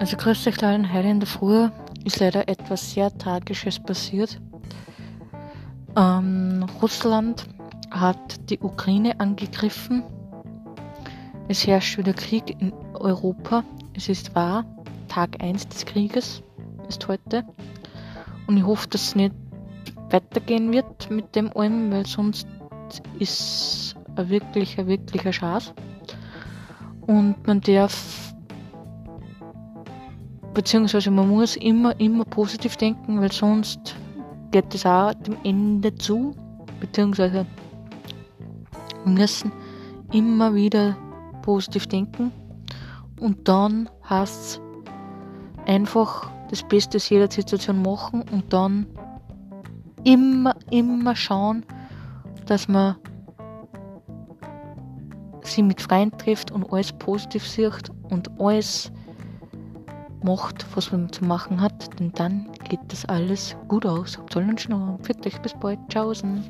Also grüß euch allen, heute in der Früh ist leider etwas sehr Tragisches passiert. Ähm, Russland hat die Ukraine angegriffen. Es herrscht wieder Krieg in Europa. Es ist wahr, Tag 1 des Krieges ist heute. Und ich hoffe, dass es nicht weitergehen wird mit dem allem, weil sonst ist ein wirklicher, wirklicher Schatz. Und man darf Beziehungsweise man muss immer, immer positiv denken, weil sonst geht es auch dem Ende zu. Beziehungsweise wir müssen immer wieder positiv denken. Und dann heißt es einfach das Beste aus jeder Situation machen und dann immer, immer schauen, dass man sie mit Freunden trifft und alles positiv sieht und alles macht, was man zu machen hat, denn dann geht das alles gut aus. Habt allen Schnurren. Für dich bis bald. Tschaußen.